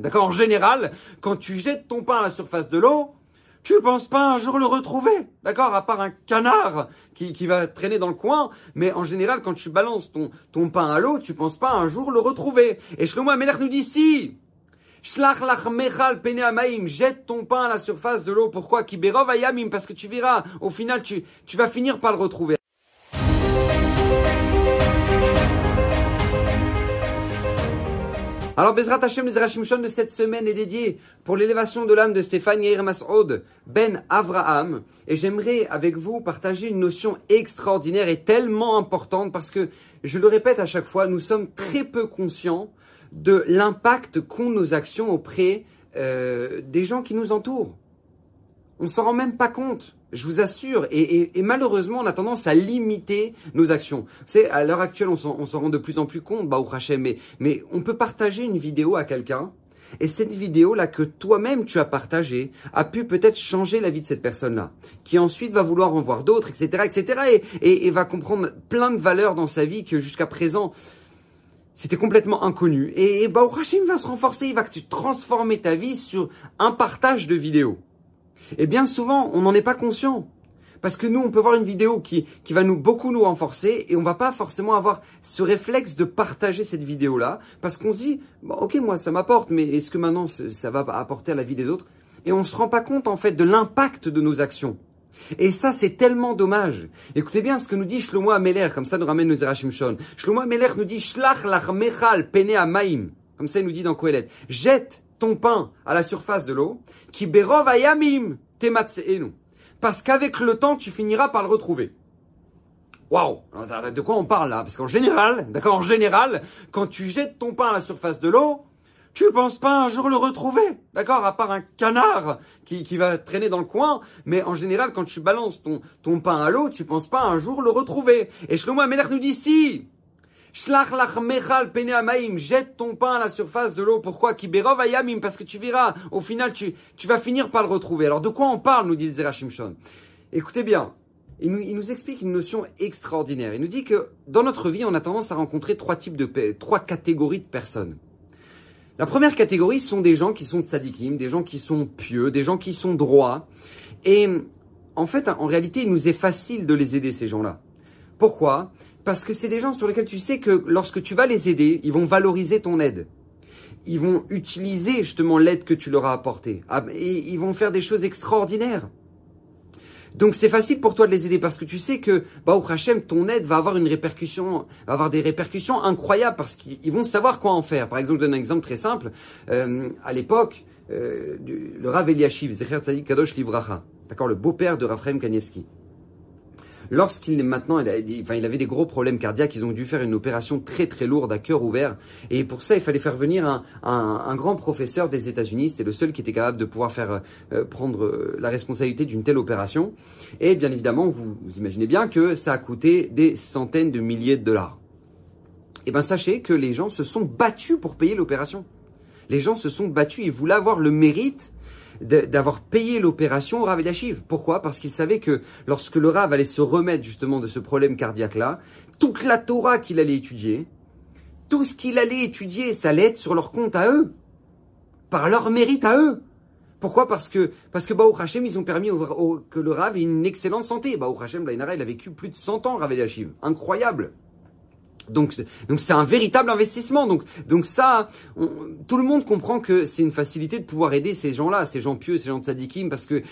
D'accord En général, quand tu jettes ton pain à la surface de l'eau, tu ne penses pas un jour le retrouver. D'accord À part un canard qui, qui, va traîner dans le coin. Mais en général, quand tu balances ton, ton pain à l'eau, tu ne penses pas un jour le retrouver. Et Shlomo Amelech nous dit si jette ton pain à la surface de l'eau. Pourquoi Kiberov parce que tu verras, au final, tu, tu vas finir par le retrouver. Alors, Bezrat Hashem, les Rashimshon de cette semaine est dédié pour l'élévation de l'âme de Stéphane Yair Mas'od Ben Avraham. Et j'aimerais avec vous partager une notion extraordinaire et tellement importante parce que, je le répète à chaque fois, nous sommes très peu conscients de l'impact qu'ont nos actions auprès euh, des gens qui nous entourent. On s'en rend même pas compte. Je vous assure, et, malheureusement, on a tendance à limiter nos actions. C'est à l'heure actuelle, on s'en rend de plus en plus compte, bah, mais, mais on peut partager une vidéo à quelqu'un, et cette vidéo-là que toi-même tu as partagée a pu peut-être changer la vie de cette personne-là, qui ensuite va vouloir en voir d'autres, etc., etc., et, et, va comprendre plein de valeurs dans sa vie que jusqu'à présent, c'était complètement inconnu. Et, et bah, va se renforcer, il va transformer ta vie sur un partage de vidéos. Et bien souvent, on n'en est pas conscient. Parce que nous, on peut voir une vidéo qui, qui va nous beaucoup nous renforcer et on va pas forcément avoir ce réflexe de partager cette vidéo-là parce qu'on se dit, ok, moi, ça m'apporte, mais est-ce que maintenant ça va apporter à la vie des autres? Et on se rend pas compte, en fait, de l'impact de nos actions. Et ça, c'est tellement dommage. Écoutez bien ce que nous dit Shlomo Ameler, comme ça nous ramène nos Zerachim Shon. Shlomo Ameler nous dit, Shlach lach mechal pene maim. Comme ça, il nous dit dans Kohelet. Jette ton pain à la surface de l'eau, qui berov ayamim tematseenu. Parce qu'avec le temps, tu finiras par le retrouver. Waouh De quoi on parle là? Parce qu'en général, d'accord, en général, quand tu jettes ton pain à la surface de l'eau, tu penses pas un jour le retrouver, d'accord? À part un canard qui, qui, va traîner dans le coin, mais en général, quand tu balances ton, ton pain à l'eau, tu penses pas un jour le retrouver. Et Shlomo Amelech nous dit si Shlach lach mechal pene amaim, jette ton pain à la surface de l'eau. Pourquoi? Kiberov ayamim, parce que tu verras, au final, tu, tu vas finir par le retrouver. Alors de quoi on parle, nous dit Zerachim Shon? Écoutez bien, il nous, il nous, explique une notion extraordinaire. Il nous dit que dans notre vie, on a tendance à rencontrer trois types de, trois catégories de personnes. La première catégorie sont des gens qui sont tzadikim, des gens qui sont pieux, des gens qui sont droits. Et en fait, en réalité, il nous est facile de les aider, ces gens-là. Pourquoi? Parce que c'est des gens sur lesquels tu sais que lorsque tu vas les aider, ils vont valoriser ton aide. Ils vont utiliser justement l'aide que tu leur as apportée. Ah, et ils vont faire des choses extraordinaires. Donc c'est facile pour toi de les aider parce que tu sais que bah au Hachem, ton aide va avoir une répercussion, va avoir des répercussions incroyables parce qu'ils vont savoir quoi en faire. Par exemple, je donne un exemple très simple. Euh, à l'époque, euh, le Rav Eliashiv, Zecher Tzadik Kadosh Livracha, d'accord, le beau-père de Raphaël Kanievski. Lorsqu'il maintenant, il, avait des gros problèmes cardiaques, ils ont dû faire une opération très très lourde à cœur ouvert. Et pour ça, il fallait faire venir un, grand professeur des États-Unis. C'était le seul qui était capable de pouvoir faire euh, prendre euh, la responsabilité d'une telle opération. Et bien évidemment, vous, vous imaginez bien que ça a coûté des centaines de milliers de dollars. Eh bien sachez que les gens se sont battus pour payer l'opération. Les gens se sont battus, ils voulaient avoir le mérite d'avoir payé l'opération au Rav Eliashiv. Pourquoi? Parce qu'il savait que lorsque le Rav allait se remettre justement de ce problème cardiaque-là, toute la Torah qu'il allait étudier, tout ce qu'il allait étudier, ça allait être sur leur compte à eux, par leur mérite à eux. Pourquoi? Parce que parce que Hashem, ils ont permis que le Rav ait une excellente santé. Baou Hashem, il a vécu plus de 100 ans, Rav Eliashiv. Incroyable. Donc, donc c'est un véritable investissement. Donc, donc ça, tout le monde comprend que c'est une facilité de pouvoir aider ces gens-là, ces gens pieux, ces gens de sadikim, parce que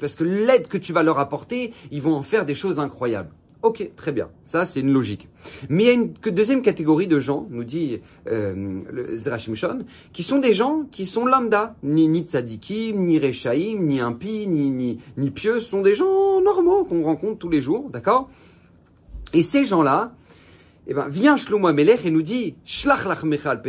parce que l'aide que tu vas leur apporter, ils vont en faire des choses incroyables. Ok, très bien. Ça, c'est une logique. Mais il y a une deuxième catégorie de gens, nous dit euh, qui sont des gens qui sont lambda, ni ni tzadikim, ni rechaim, ni impi, ni, ni ni pieux, sont des gens normaux qu'on rencontre tous les jours, d'accord? Et ces gens-là, eh ben, vient Shlomo Amelech et nous dit, Shlach lach mechal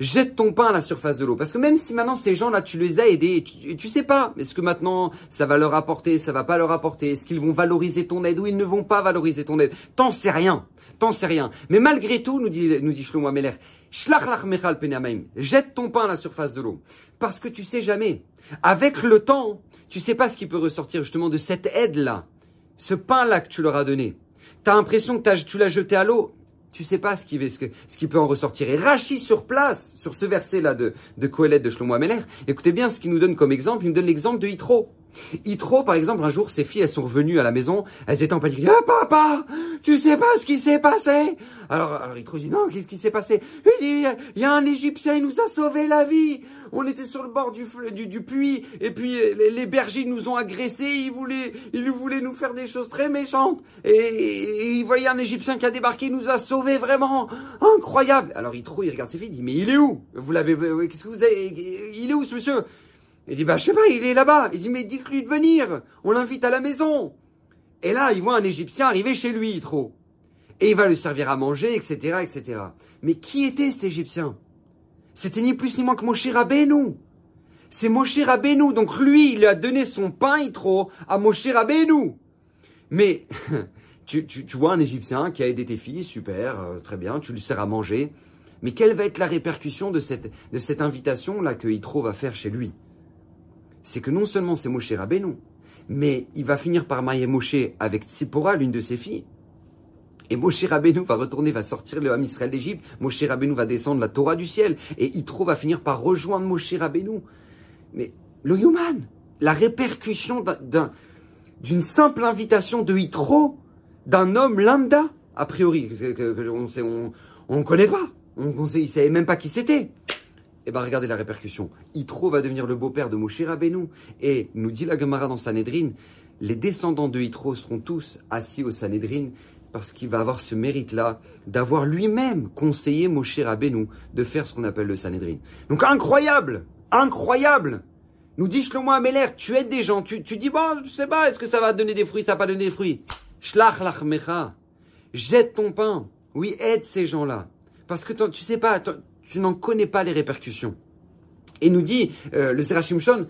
Jette ton pain à la surface de l'eau. Parce que même si maintenant ces gens-là, tu les as aidés, tu, sais pas, est-ce que maintenant ça va leur apporter, ça va pas leur apporter, est-ce qu'ils vont valoriser ton aide ou ils ne vont pas valoriser ton aide? T'en sais rien. T'en sais rien. Mais malgré tout, nous dit, nous dit Shlomo Amelech, Shlach lach mechal Jette ton pain à la surface de l'eau. Parce que tu sais jamais. Avec le temps, tu sais pas ce qui peut ressortir justement de cette aide-là. Ce pain-là que tu leur as donné. T'as l'impression que tu l'as jeté à l'eau. Tu sais pas ce qui, ce, ce qui peut en ressortir. Et Rachi sur place, sur ce verset-là de, de de Shlomo Ameler, écoutez bien ce qu'il nous donne comme exemple. Il nous donne l'exemple de Yitro. Yitro, par exemple, un jour, ses filles, elles sont revenues à la maison, elles étaient en panique. Ah, papa, tu sais pas ce qui s'est passé? Alors, alors dit, non, qu'est-ce qui s'est passé? Il dit, il y a un Égyptien, il nous a sauvé la vie. On était sur le bord du, du, du puits, et puis les, bergers nous ont agressés, ils voulaient, ils voulaient nous faire des choses très méchantes. Et, et, il voyait un Égyptien qui a débarqué, il nous a sauvés vraiment. Incroyable. Alors Yitro, il regarde ses filles, il dit, mais il est où? Vous l'avez, qu'est-ce que vous avez, il est où ce monsieur? Il dit, bah, je sais pas, il est là-bas. Il dit, mais dites-lui de venir. On l'invite à la maison. Et là, il voit un Égyptien arriver chez lui, trop. Et il va lui servir à manger, etc., etc. Mais qui était cet Égyptien? C'était ni plus ni moins que Moshe Rabbeinu. C'est Moshe Rabbeinu. Donc lui, il a donné son pain, trop, à Moshe Rabbeinu. Mais, tu, vois un Égyptien qui a aidé tes filles, super, euh, très bien, tu lui sers à manger. Mais quelle va être la répercussion de cette, de cette invitation-là que Yitro va faire chez lui? C'est que non seulement c'est Moshe Rabbeinu, mais il va finir par marier Moshe avec Tzipora, l'une de ses filles. Et Moshe Rabbeinu va retourner, va sortir le Ham Israël d'Égypte. Moshe Rabbeinu va descendre la Torah du ciel. Et Yitro va finir par rejoindre Moshe Rabbeinu. Mais le human, la répercussion d'une simple invitation de Yitro, d'un homme lambda, a priori, on ne connaît pas. On ne savait même pas qui c'était. Eh bien, regardez la répercussion. Yitro va devenir le beau-père de Moshe Rabbeinu. Et nous dit la Gemara dans Sanhedrin, les descendants de Yitro seront tous assis au Sanhedrin parce qu'il va avoir ce mérite-là d'avoir lui-même conseillé Moshe Rabbeinu de faire ce qu'on appelle le Sanhedrin. Donc incroyable Incroyable Nous dit Shlomo Ameler, tu aides des gens, tu, tu dis, bon, je sais pas, est-ce que ça va donner des fruits, ça va pas donner des fruits? Shlach lachmecha, jette ton pain. Oui, aide ces gens-là. Parce que tu sais pas, tu n'en connais pas les répercussions. Et nous dit euh, le Zerachim Shon,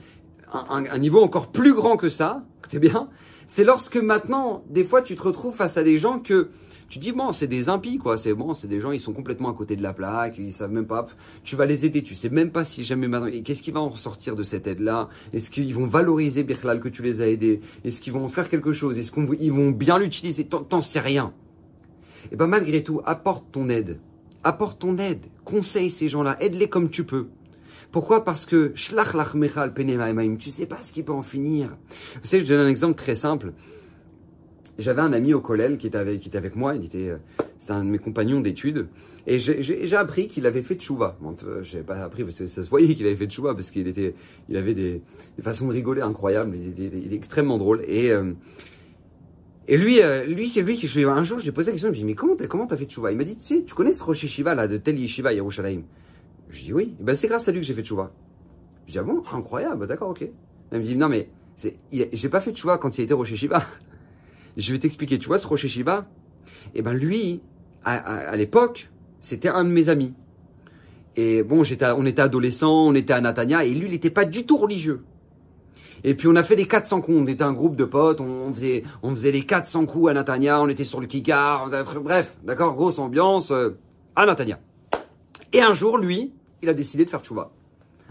un, niveau encore plus grand que ça, écoutez bien, c'est lorsque maintenant, des fois, tu te retrouves face à des gens que tu dis bon, c'est des impies quoi, c'est bon, c'est des gens ils sont complètement à côté de la plaque, ils savent même pas. Tu vas les aider, tu sais même pas si jamais maintenant. Et qu'est-ce qui va en ressortir de cette aide là Est-ce qu'ils vont valoriser Birlal que tu les as aidés? Est-ce qu'ils vont en faire quelque chose? Est-ce qu'ils vont bien l'utiliser? T'en sais rien. Et ben malgré tout, apporte ton aide apporte ton aide, conseille ces gens-là, aide-les comme tu peux. Pourquoi? Parce que shlach lach tu sais pas ce qui peut en finir. Vous savez, je donne un exemple très simple. J'avais un ami au collège qui était avec, était moi, il était, euh, c'était un de mes compagnons d'études, et j'ai appris qu'il avait fait tchouva. Bon, euh, j'ai pas appris parce que ça se voyait qu'il avait fait tchouva parce qu'il était, il avait des, façons de rigoler incroyables, il était, extrêmement drôle. Et euh, et lui, euh, lui, c'est lui qui, je, un jour, j'ai posé la question, je lui ai dit, mais comment t'as, comment t'as fait tchouva Il m'a dit, tu sais, tu connais ce Rosh Shiva là, de tel Yeshiva Yerushalayim? Je lui ai dit, oui. ben, c'est grâce à lui que j'ai fait tchouva. Je lui ai dit, ah bon, incroyable, d'accord, ok. Il me dit, non, mais, c'est, j'ai pas fait tchouva quand il était Rosh Shiva. je vais t'expliquer, tu vois, ce Rosh Shiva, et ben, lui, à, l'époque, c'était un de mes amis. Et bon, on était adolescents, on était à Natania, et lui, il n'était pas du tout religieux. Et puis on a fait les 400 coups. On était un groupe de potes. On faisait, on faisait les 400 coups à Natania. On était sur le Kikar. Bref, d'accord, grosse ambiance euh, à Natania. Et un jour, lui, il a décidé de faire tchouva.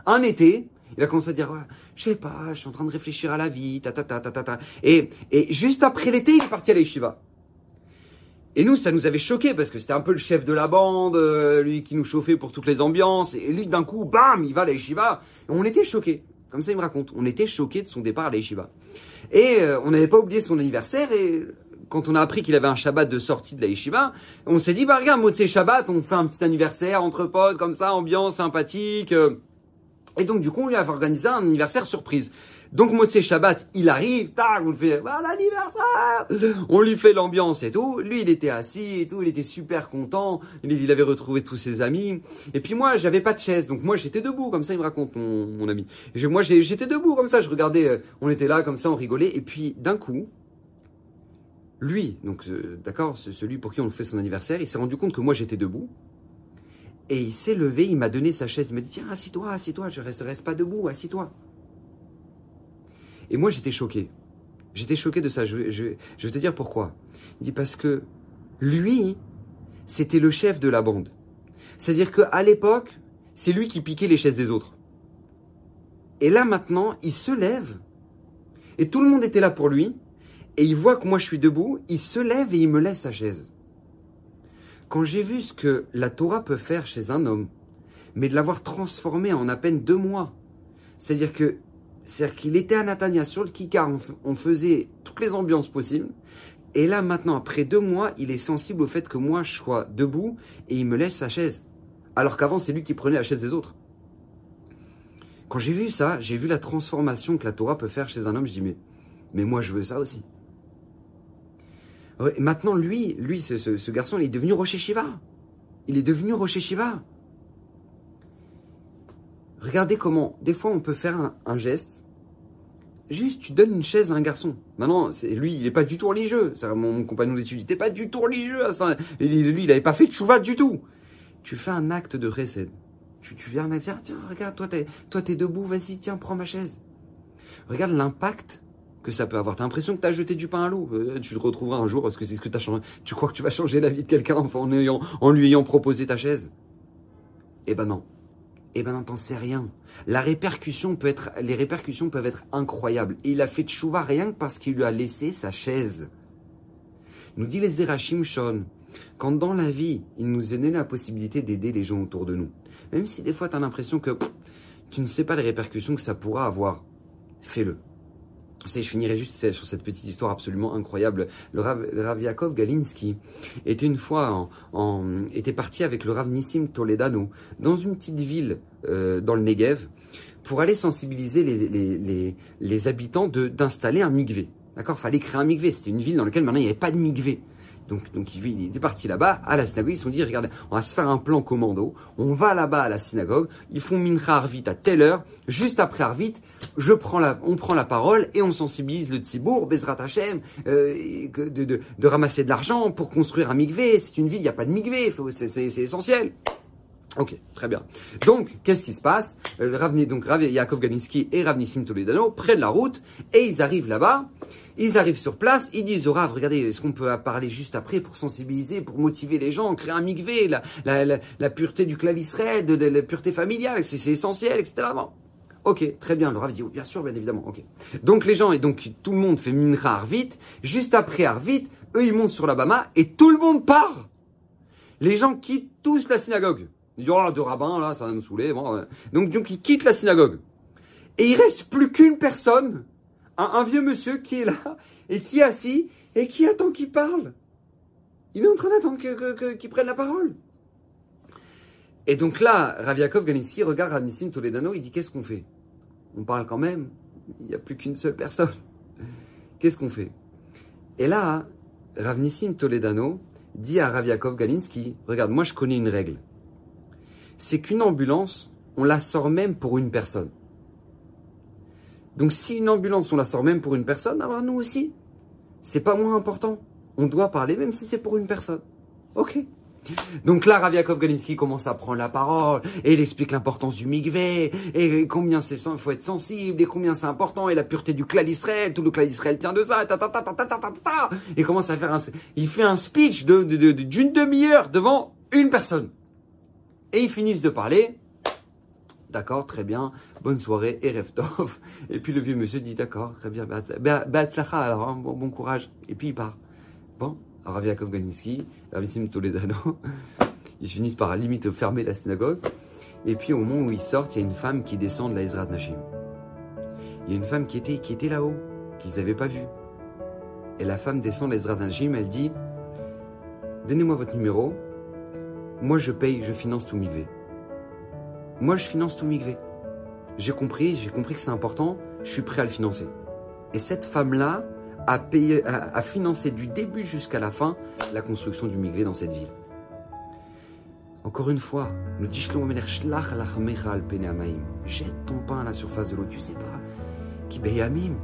Un été, il a commencé à dire, ouais, je sais pas, je suis en train de réfléchir à la vie, ta ta ta ta ta ta. Et, juste après l'été, il est parti à la Et nous, ça nous avait choqué parce que c'était un peu le chef de la bande, euh, lui qui nous chauffait pour toutes les ambiances. Et lui, d'un coup, bam, il va à la on était choqués. Comme ça, il me raconte. On était choqués de son départ à l'Aïshiva. Et euh, on n'avait pas oublié son anniversaire. Et quand on a appris qu'il avait un Shabbat de sortie de l'Aïshiva, on s'est dit, bah regarde, mot de Shabbat, on fait un petit anniversaire entre potes, comme ça, ambiance sympathique. Et donc, du coup, on lui a organisé un anniversaire surprise. Donc Motsé Shabbat, il arrive, tac, on fait, bah, l'anniversaire On lui fait l'ambiance et tout. Lui, il était assis et tout, il était super content. Il, avait retrouvé tous ses amis. Et puis moi, j'avais pas de chaise, donc moi j'étais debout, comme ça il me raconte mon, ami. Et moi j'étais debout comme ça, je regardais, euh, on était là comme ça, on rigolait. Et puis d'un coup, lui, donc euh, d'accord, celui pour qui on fait son anniversaire, il s'est rendu compte que moi j'étais debout. Et il s'est levé, il m'a donné sa chaise, il m'a dit tiens, assis-toi, assis-toi, je reste, reste pas debout, assis-toi. Et moi, j'étais choqué. J'étais choqué de ça. Je, vais te dire pourquoi. Il dit parce que lui, c'était le chef de la bande. C'est-à-dire qu'à l'époque, c'est lui qui piquait les chaises des autres. Et là maintenant, il se lève. Et tout le monde était là pour lui. Et il voit que moi je suis debout. Il se lève et il me laisse sa chaise. Quand j'ai vu ce que la Torah peut faire chez un homme, mais de l'avoir transformé en à peine deux mois, c'est-à-dire que c'est-à-dire qu'il était à Natania sur le Kikar, on, faisait toutes les ambiances possibles. Et là, maintenant, après deux mois, il est sensible au fait que moi, je sois debout et il me laisse sa chaise. Alors qu'avant, c'est lui qui prenait la chaise des autres. Quand j'ai vu ça, j'ai vu la transformation que la Torah peut faire chez un homme. Je dis, mais, mais moi, je veux ça aussi. maintenant, lui, lui, ce, garçon, il est devenu Rocher Shiva. Il est devenu Rocher Shiva. Regardez comment, des fois, on peut faire un, geste. Juste, tu donnes une chaise à un garçon. Maintenant, c'est lui, il n'est pas du tout religieux. Mon, mon compagnon d'études, il n'était pas du tout religieux. Lui, il n'avait pas fait de chouva du tout. Tu fais un acte de recède. Tu, tu viens me dire, tiens, regarde, toi, t'es, toi, t'es debout, vas-y, tiens, prends ma chaise. Regarde l'impact que ça peut avoir. T'as l'impression que t'as jeté du pain à l'eau. Euh, tu le retrouveras un jour parce que c'est ce que t'as changé. Tu crois que tu vas changer la vie de quelqu'un en, en lui ayant proposé ta chaise? Eh ben non. Eh ben non, t'en sais rien. La répercussion peut être, les répercussions peuvent être incroyables. Et il a fait de chouva rien que parce qu'il lui a laissé sa chaise. Nous dit les Zerachim Shon, quand dans la vie, il nous est la possibilité d'aider les gens autour de nous. Même si des fois tu as l'impression que tu ne sais pas les répercussions que ça pourra avoir, fais-le. Je finirai juste sur cette petite histoire absolument incroyable. Le Rav, Yaakov Galinsky était une fois était parti avec le Rav Nissim Toledano dans une petite ville euh, dans le Negev pour aller sensibiliser les, habitants d'installer un migvé. D'accord? Fallait créer un migvé. C'était une ville dans laquelle maintenant il n'y avait pas de migvé. Donc, donc il, est parti là-bas, à la synagogue, ils se sont dit, regardez, on va se faire un plan commando, on va là-bas à la synagogue, ils font Mincha Arvit à telle heure, juste après Arvit, on prend la parole et on sensibilise le Tzibour, Bezrat Hashem, euh, de, de, de, ramasser de l'argent pour construire un migvé. C'est une ville, il n'y a pas de migvé, c'est essentiel. Ok, très bien. Donc, qu'est-ce qui se passe? Euh, Ravni, donc Rav Yaakov et Ravnissim Toledano prennent la route et ils arrivent là-bas. Ils arrivent sur place, ils disent au Rav, regardez, est-ce qu'on peut parler juste après pour sensibiliser, pour motiver les gens, créer un mikvé, la, pureté du clan de, la pureté familiale, c'est essentiel, etc. Ok, très bien. Le Rav dit, oh, bien sûr, bien évidemment. Ok. Donc les gens, et donc tout le monde fait Mincha Arvit. Juste après Arvit, eux, ils montent sur la Bama et tout le monde part. Les gens quittent tous la synagogue. Ils disent, oh, de rabbin, là, ça va nous saouler. Bon, donc, donc, ils quittent la synagogue. Et il reste plus qu'une personne un, vieux monsieur qui est là et qui est assis et qui attend qu'il parle. Il est en train d'attendre qu'il prenne la parole. Et donc là, Raviakov Galinsky regarde Ravnissim Toledano, il dit Qu'est-ce qu'on fait? On parle quand même, il n'y a plus qu'une seule personne. Qu'est-ce qu'on fait? Et là, Ravnissim Toledano dit à Raviakov Galinsky Regarde, moi je connais une règle. C'est qu'une ambulance, on la sort même pour une personne. Donc si une ambulance, on la sort même pour une personne, alors nous aussi, c'est pas moins important. On doit parler même si c'est pour une personne. Ok. Donc là, Raviakov Galinsky commence à prendre la parole et il explique l'importance du migvé et combien c'est faut être sensible et combien c'est important et la pureté du clan d'Israël, tout le clan d'Israël tient de ça, et commence à faire un, il fait un speech d'une demi-heure devant une personne. Et ils finissent de parler D'accord, très bien, bonne soirée et Reftov. Et puis le vieux monsieur dit d'accord, très bien, alors, hein, bon, bon, courage. Et puis il part. Bon, Rav Yaakov Ganiski, Ravissime Toledano, ils finissent par à limite fermer la synagogue. Et puis au moment où ils sortent, il y a une femme qui descend de la Ezra Nashim. Il y a une femme qui était, qui était là-haut, qu'ils n'avaient pas vue. Et la femme descend de la Ezra Nashim, elle dit Donnez-moi votre numéro, moi je paye, je finance tout Migvé. Moi, je finance tout Migvé. J'ai compris, j'ai compris que c'est important, je suis prêt à le financer. Et cette femme-là a, payé, a, financé du début jusqu'à la fin la construction du Migvé dans cette ville. Encore une fois, nous dit Jette ton pain à la surface de l'eau, tu sais pas. Qui beyamim,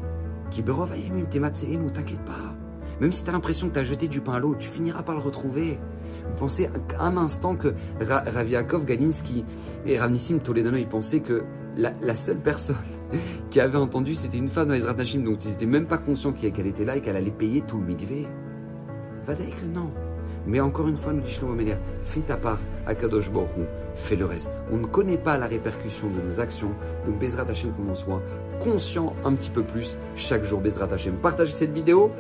qui berovayamim, nous t'inquiète pas. Même si tu as l'impression que tu as jeté du pain à l'eau, tu finiras par le retrouver. Vous pensez un instant que Raviakov, Galinsky et Ravnissim Toledano, ils pensaient que la, seule personne qui avait entendu, c'était une femme dans les Hashim, donc ils n'étaient même pas conscients qu'elle était là et qu'elle allait payer tout le mikvé. Va que non. Mais encore une fois, nous dit Shlomo Meler, fais ta part à Kadosh Baruch fais le reste. On ne connaît pas la répercussion de nos actions, donc Bezrat qu'on en soit conscient un petit peu plus chaque jour. Bezrat Hashem, partagez cette vidéo,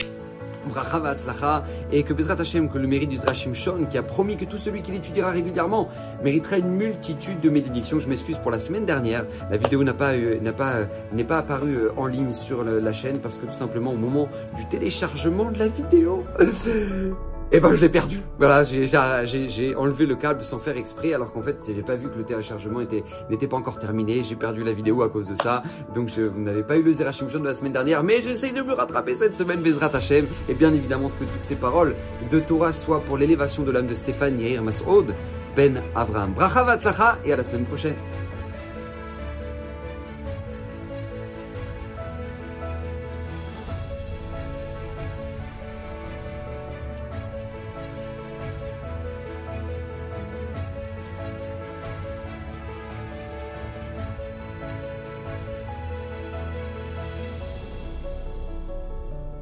et que Bezrat Hashem, que le mérite du Zrachim Shon, qui a promis que tout celui qui l'étudiera régulièrement méritera une multitude de bénédictions. Je m'excuse pour la semaine dernière, la vidéo n'a pas, n'a pas, n'est pas apparue en ligne sur la chaîne parce que tout simplement au moment du téléchargement de la vidéo, eh ben je l'ai perdu. Voilà, j'ai enlevé le câble sans faire exprès, alors qu'en fait, j'ai pas vu que le téléchargement n'était pas encore terminé. J'ai perdu la vidéo à cause de ça. Donc vous n'avez pas eu le Zerachim de la semaine dernière, mais j'essaye de me rattraper cette semaine, Bezrat Hashem. Et bien évidemment que toutes ces paroles de Torah soient pour l'élévation de l'âme de Stéphane Yair Masoud, Ben Avraham. Bracha et à la semaine prochaine.